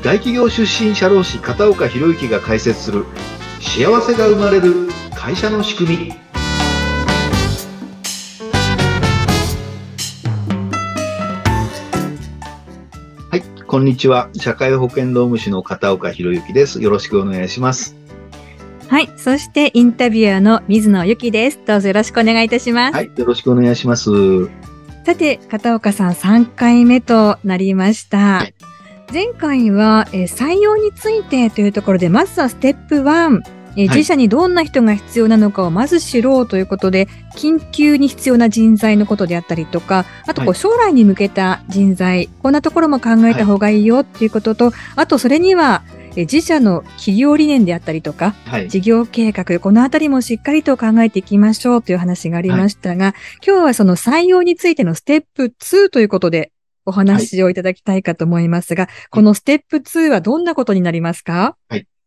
大企業出身社労士片岡博之が解説する幸せが生まれる会社の仕組みはいこんにちは社会保険労務士の片岡博之ですよろしくお願いしますはい。そしてインタビュアーの水野由紀です。どうぞよろしくお願いいたします。はいよろしくお願いしますさて、片岡さん3回目となりました。はい前回は、えー採用についてというところで、まずはステップ1、え自社にどんな人が必要なのかをまず知ろうということで、緊急に必要な人材のことであったりとか、あとこうはい。将来に向けた人材、こんなところも考えた方がいいよっていうことと、あとそれには、えー自社の企業理念であったりとか、はい。事業計画、このあたりもしっかりと考えていきましょうという話がありましたが、今日はその採用についてのステップ2ということでお話をいただきたいかと思いますが、このステップ2はどんなことになりますか？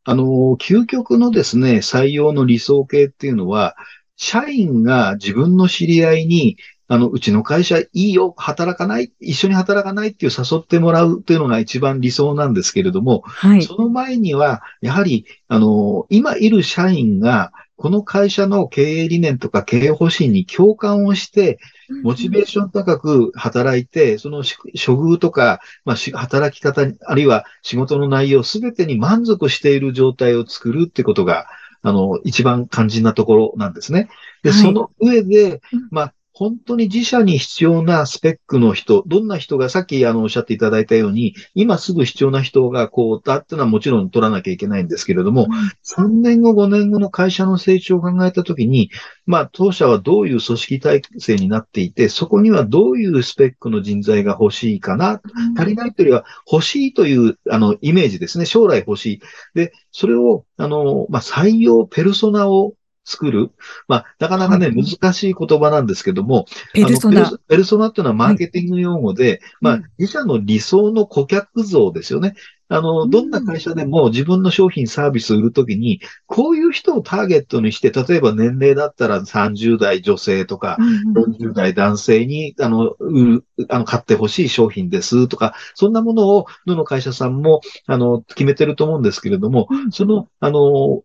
あの、究極のですね、採用の理想形っていうのは、社員が自分の知り合いに、あの、うちの会社いいよ、働かない、一緒に働かないっていう誘ってもらうっていうのが一番理想なんですけれども、はい。その前には、やはり、あの、今いる社員が、この会社の経営理念とか経営方針に共感をして、モチベーション高く働いて、そのし処遇とか、まあ、し働き方に、あるいは仕事の内容すべてに満足している状態を作るってことが、あの、一番肝心なところなんですね。で、はい。その上でうん、まあ、本当に自社に必要なスペックの人、どんな人がさっきあのおっしゃっていただいたように、今すぐ必要な人がこうだっていうのはもちろん取らなきゃいけないんですけれども、3年後、5年後の会社の成長を考えたときに、まあ、当社はどういう組織体制になっていて、そこにはどういうスペックの人材が欲しいかな、足りないというよりは欲しいという、あの、イメージですね。将来欲しい。で、それを、あの、まあ、採用ペルソナを作る。まあ、なかなかね、はい難しい言葉なんですけども、ペルソナあのペル。ソナっていうのはマーケティング用語で、まあうん、自社の理想の顧客像ですよね。あの、どんな会社でも自分の商品サービスを売るときに、こういう人をターゲットにして、例えば年齢だったら30代女性とか、40代男性に、あの、売る、あの、買ってほしい商品ですとか、そんなものを、どの会社さんも、あの、決めてると思うんですけれども、うん。その、あの、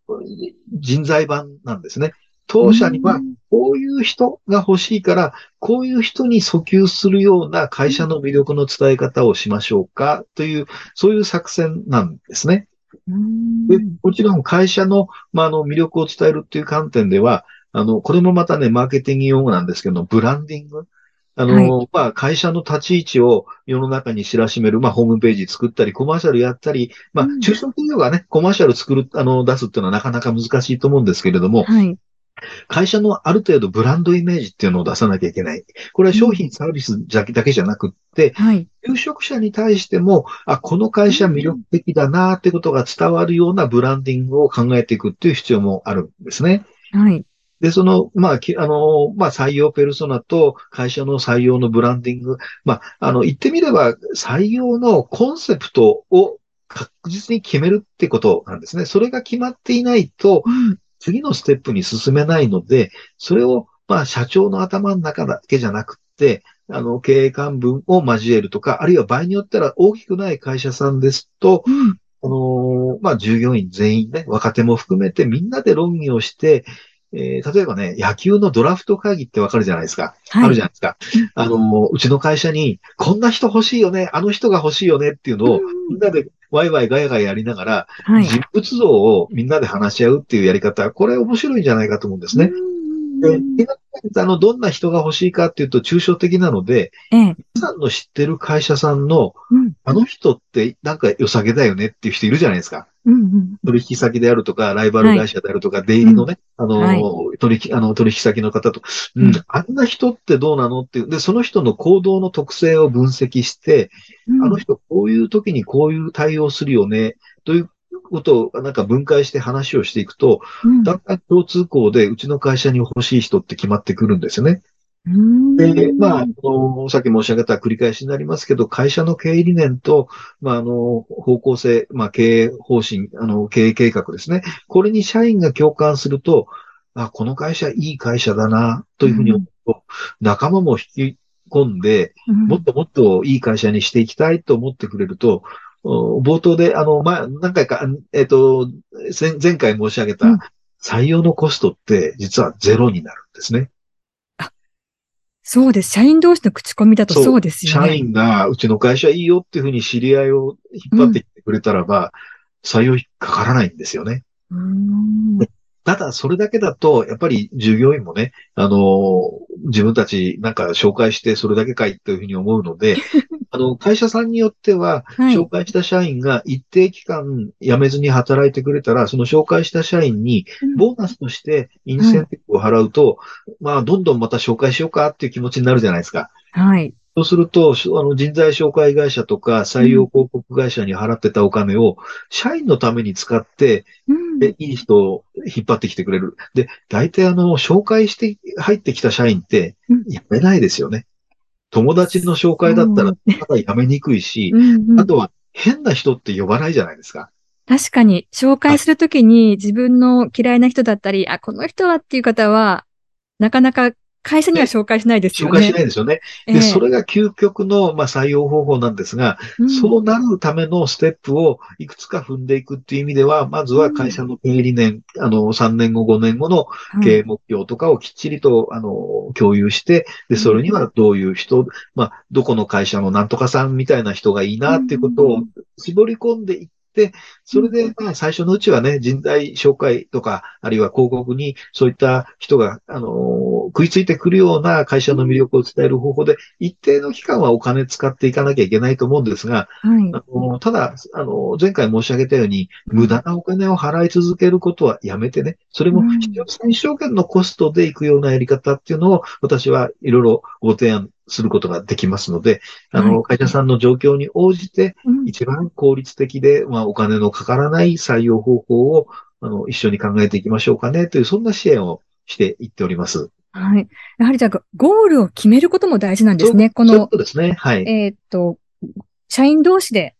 人材版なんですね。当社には、こういう人が欲しいから、こういう人に訴求するような会社の魅力の伝え方をしましょうかという、そういう作戦なんですね。うんで、もちろん会社の、まあ、あの、魅力を伝えるっていう観点では、あの、これもまたね、マーケティング用語なんですけど、ブランディング。あの、まあ、会社の立ち位置を世の中に知らしめる、まあ、ホームページ作ったり、コマーシャルやったり、まあうん、中小企業がね、コマーシャル作る、あの、出すっていうのはなかなか難しいと思うんですけれども、はい。会社のある程度ブランドイメージっていうのを出さなきゃいけない。これは商品、サービスだけだけじゃなくって、はい。求職者に対しても、あ、この会社魅力的だなってことが伝わるようなブランディングを考えていくっていう必要もあるんですね。はい。で、その、まあ、きあの、まあ、採用ペルソナと会社の採用のブランディング。まあ、あの、言ってみれば、採用のコンセプトを確実に決めるってことなんですね。それが決まっていないと、うん次のステップに進めないので、それを、まあ、社長の頭の中だけじゃなくって、あの、経営幹部を交えるとか、あるいは場合によったら大きくない会社さんですと、うんあのーまあ、従業員全員ね、若手も含めてみんなで論議をして、えー例えばね、野球のドラフト会議ってわかるじゃないですか。はいあるじゃないですか。あのーうちの会社に、こんな人欲しいよね、あの人が欲しいよねっていうのを、みんなでワイワイガヤガヤやりながら、はい。人物像をみんなで話し合うっていうやり方、これ面白いんじゃないかと思うんですね。で、あの、どんな人が欲しいかっていうと抽象的なので、ええ。皆さんの知ってる会社さんの、うん。あの人ってなんか良さげだよねっていう人いるじゃないですか。うんうん取引先であるとか、ライバル会社であるとか、出入りのね、あの、はい。取引、あの、取引先の方と、ううんん、あんな人ってどうなのっていう、で、その人の行動の特性を分析して、うん。あの人こういう時にこういう対応するよね、ということをなんか分解して話をしていくと、うんだんだん共通項でうちの会社に欲しい人って決まってくるんですよね。うんで、まあ、あの、さっき申し上げた繰り返しになりますけど、会社の経営理念と、まあ、あの、方向性、まあ、経営方針、あの、経営計画ですね。これに社員が共感すると、あ、この会社いい会社だな、というふうに思うと、仲間も引き込んで、うんもっともっといい会社にしていきたいと思ってくれると、冒頭で、あの、まあ、何回か、えっ、と、前前回申し上げたうん採用のコストって実はゼロになるんですね。そうです。社員同士の口コミだとそうですよ社ね。員がうちの会社いいよっていうふうに知り合いを引っ張ってきてくれたらば、採用費かからないんですよね。うーんただ、それだけだと、やっぱり従業員もね、あの、自分たちなんか紹介してそれだけかいというふうに思うので、あの、会社さんによっては、はい紹介した社員が一定期間辞めずに働いてくれたら、その紹介した社員にうんボーナスとしてインセンティブを払うと、まあ、どんどんまた紹介しようかっていう気持ちになるじゃないですか。はい。そうすると、しあの人材紹介会社とか採用広告会社に払ってたお金を社員のために使って、うんでいい人を引っ張ってきてくれる。で、大体あの、紹介して入ってきた社員ってうん辞めないですよね。友達の紹介だったらただ辞めにくいし、うんうん。あとは変な人って呼ばないじゃないですか。確かに、紹介するときに自分の嫌いな人だったり、あ、この人はっていう方は、なかなか会社には紹介しないですよね。紹介しないですよね。で、ええ。それが究極の、まあ、採用方法なんですが、うん。そうなるためのステップをいくつか踏んでいくっていう意味では、まずは会社の経営理念、あの、3年後、5年後の経営目標とかをきっちりと、あの、共有して、で、それにはどういう人、まあ、どこの会社のなんとかさんみたいな人がいいなっていうことを絞り込んでいって、それで、まあ、最初のうちはね、人材紹介とか、あるいは広告にそういった人が、あの、食いついてくるような会社の魅力を伝える方法で、一定の期間はお金使っていかなきゃいけないと思うんですが、はい。あのただ、あの、前回申し上げたように、無駄なお金を払い続けることはやめてね、それもうん必要最小限のコストで行くようなやり方っていうのを、私はいろいろご提案することができますので、あの、会社さんの状況に応じて、うん一番効率的で、まあ、お金のかからない採用方法を、あの、一緒に考えていきましょうかね、という、そんな支援をしていっております。はい。やはりじゃあ、ゴールを決めることも大事なんですね。このそうですね。はい。えーっと、社員同士で、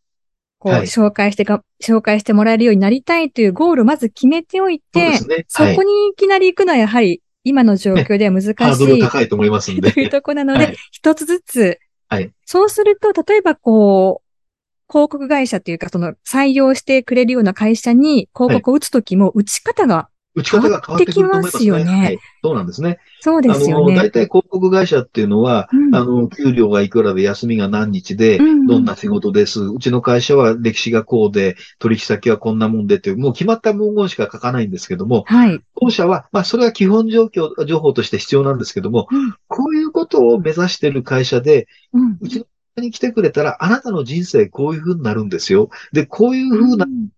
こう、はい紹介してか、紹介してもらえるようになりたいというゴールをまず決めておいてそね。はいそこ。にいきなり行くのはやはり、今の状況では難しい。ハードル高いと思いますんで。というところなのではい、一つずつ、はいそうすると、例えばこう、広告会社というか、その採用してくれるような会社に広告を打つときも、打ち方が、打ち方が変わってくると思いますね。すよねはい。そうなんですね。そうですよあの、大ね。体広告会社っていうのは、うんあの、給料がいくらで休みが何日で、どんな仕事です。うちの会社は歴史がこうで、取引先はこんなもんでっていう、もう決まった文言しか書かないんですけども、はい。当社は、まあ、それは基本状況、情報として必要なんですけども、うんこういうことを目指している会社で、うんうちの会社に来てくれたら、あなたの人生こういう風になるんですよ。で、こういう風なうん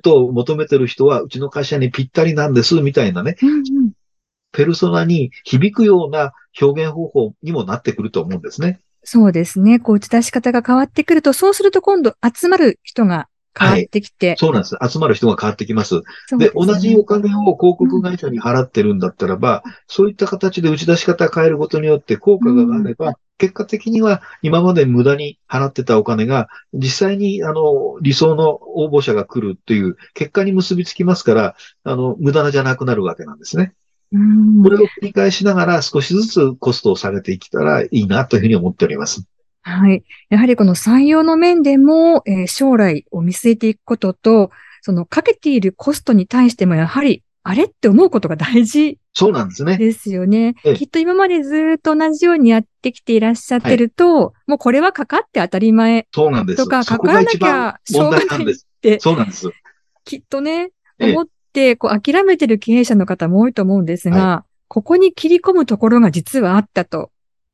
ことを求めてる人は、うちの会社にぴったりなんです、みたいなね、うんうんペルソナに響くような表現方法にもなってくると思うんですね。そうですね。こう打ち出し方が変わってくると、そうすると今度集まる人が変わってきて。そうなんです。集まる人が変わってきます。で、ね同じお金を広告会社に払ってるんだったらば、そういった形で打ち出し方を変えることによって効果があれば、結果的には今まで無駄に払ってたお金が、実際にあの理想の応募者が来るという結果に結びつきますから、あの、無駄じゃなくなるわけなんですね。うんこれを繰り返しながら少しずつコストを下げていけたらいいなというふうに思っております。はい。やはりこの採用の面でも、えー将来を見据えていくことと、そのかけているコストに対してもやはり、あれって思うことが大事そうなんですね。ですよね。ええきっと今までずっと同じようにやってきていらっしゃってると、もうこれはかかって当たり前そうなんです。とか、かからなきゃしょう問がない。ってそうなんです。きっとね、ええ思って、こう、諦めてる経営者の方も多いと思うんですが、ここに切り込むところが実はあったと。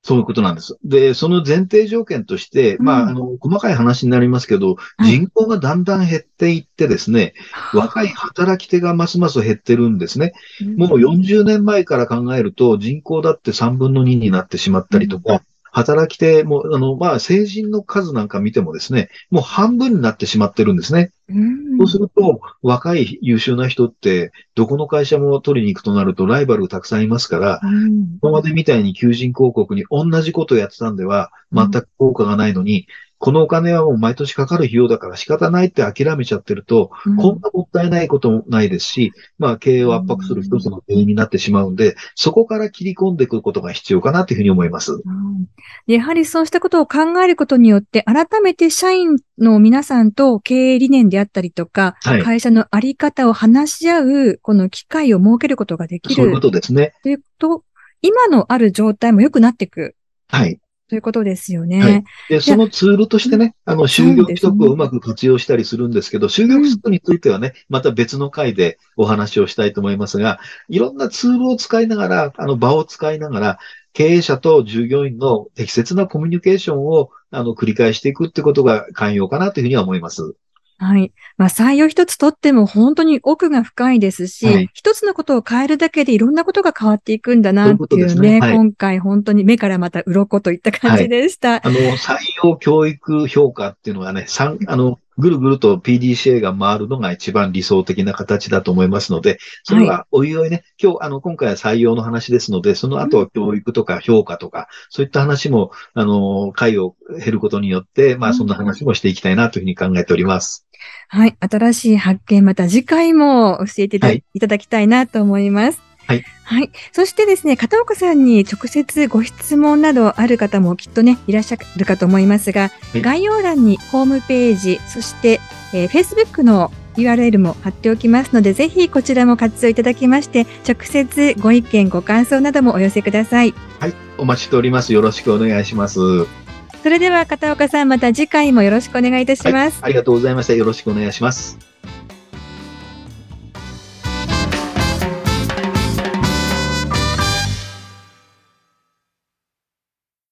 そういうことなんです。で、その前提条件として、まうん。あ、あの、細かい話になりますけど、はい。人口がだんだん減っていってですね、若い働き手がますます減ってるんですね。もう40年前から考えると、人口だって3分の2になってしまったりとか、働き手も、あの、まあ、成人の数なんか見てもですね、もう半分になってしまってるんですね。うんそうすると、若い優秀な人って、どこの会社も取りに行くとなると、ライバルたくさんいますから、うん今までみたいに求人広告に同じことをやってたんでは、全く効果がないのに、このお金はもう毎年かかる費用だから仕方ないって諦めちゃってると、うんこんなもったいないこともないですし、まあ経営を圧迫する一つの原因になってしまうんで、そこから切り込んでいくことが必要かなというふうに思います。うんやはりそうしたことを考えることによって、改めて社員の皆さんと経営理念であったりとか、はい会社のあり方を話し合う、この機会を設けることができそういうこるとですね。というと、今のある状態も良くなっていくはい。ということですよね。はいで、そのツールとしてね、あの、就業規則をうまく活用したりするんですけど、就業規則についてはね、また別の回でお話をしたいと思いますが、いろんなツールを使いながら、あの、場を使いながら、経営者と従業員の適切なコミュニケーションを、あの、繰り返していくってことが寛容かなというふうには思います。はい。まあ、採用一つとっても本当に奥が深いですし、はい。一つのことを変えるだけでいろんなことが変わっていくんだなっていうそういうね、ね。はい。今回本当に目からまた鱗といった感じでした。あの、採用教育評価っていうのがね、三あの、ぐるぐると PDCA が回るのが一番理想的な形だと思いますので、それはおいおいね、今日、あの、今回は採用の話ですので、その後は教育とか評価とか、そういった話も、あの、回を減ることによって、まあ、そんな話もしていきたいなというふうに考えております。はい。新しい発見、また次回も教えていた,、だきたいなと思います。はい。はい。そしてですね、片岡さんに直接ご質問などある方もきっとね、いらっしゃるかと思いますが、はい概要欄にホームページ、そして、えー Facebook の URL も貼っておきますので、ぜひこちらも活用いただきまして、直接ご意見、ご感想などもお寄せください。はい。お待ちしております。よろしくお願いします。それでは片岡さん、また次回もよろしくお願いいたします。い。ありがとうございました。よろしくお願いします。